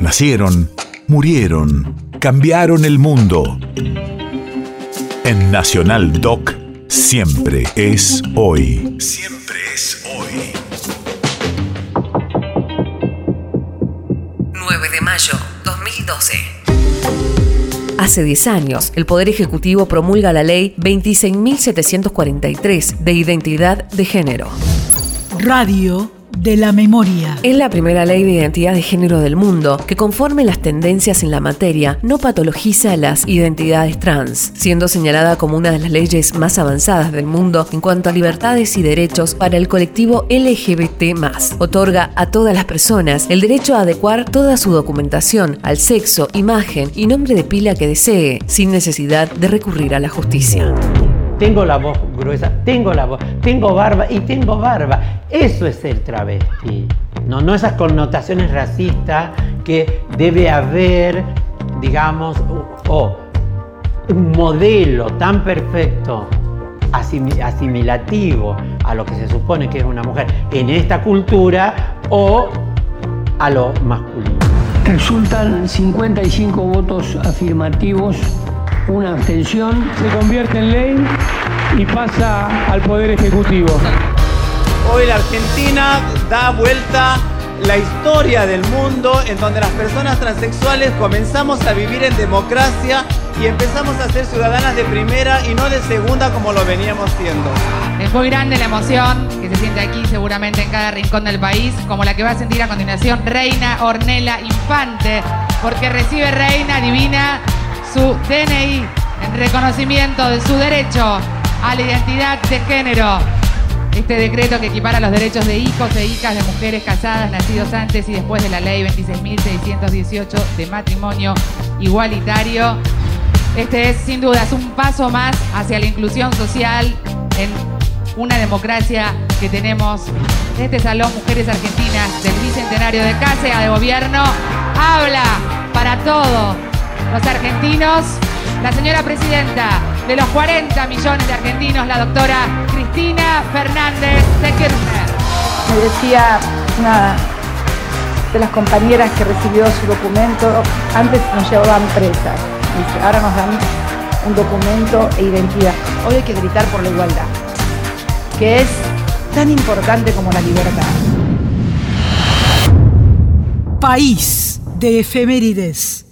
Nacieron, murieron, cambiaron el mundo. En Nacional Doc, siempre es hoy. Siempre es hoy. 9 de mayo 2012. Hace 10 años, el Poder Ejecutivo promulga la Ley 26.743 de Identidad de Género. Radio de la memoria. Es la primera ley de identidad de género del mundo que conforme las tendencias en la materia no patologiza las identidades trans, siendo señalada como una de las leyes más avanzadas del mundo en cuanto a libertades y derechos para el colectivo LGBT+. Otorga a todas las personas el derecho a adecuar toda su documentación al sexo, imagen y nombre de pila que desee, sin necesidad de recurrir a la justicia tengo la voz gruesa, tengo la voz, tengo barba y tengo barba. Eso es el travesti. No, no esas connotaciones racistas que debe haber, digamos, o un modelo tan perfecto asimilativo a lo que se supone que es una mujer en esta cultura o a lo masculino. Resultan 55 votos afirmativos una abstención. Se convierte en ley y pasa al Poder Ejecutivo. Hoy la Argentina da vuelta la historia del mundo en donde las personas transexuales comenzamos a vivir en democracia y empezamos a ser ciudadanas de primera y no de segunda como lo veníamos siendo. Es muy grande la emoción que se siente aquí seguramente en cada rincón del país, como la que va a sentir a continuación Reina Ornella Infante, porque recibe Reina Divina su DNI en reconocimiento de su derecho a la identidad de género. Este decreto que equipara los derechos de hijos e hijas de mujeres casadas nacidos antes y después de la ley 26.618 de matrimonio igualitario. Este es sin duda un paso más hacia la inclusión social en una democracia que tenemos. Este Salón Mujeres Argentinas del Bicentenario de Casa de Gobierno habla para todos los argentinos, la señora presidenta de los 40 millones de argentinos, la doctora Cristina Fernández de Kirchner. Me decía una de las compañeras que recibió su documento, antes nos llevaban presas, ahora nos dan un documento e identidad. Hoy hay que gritar por la igualdad, que es tan importante como la libertad. País de efemérides.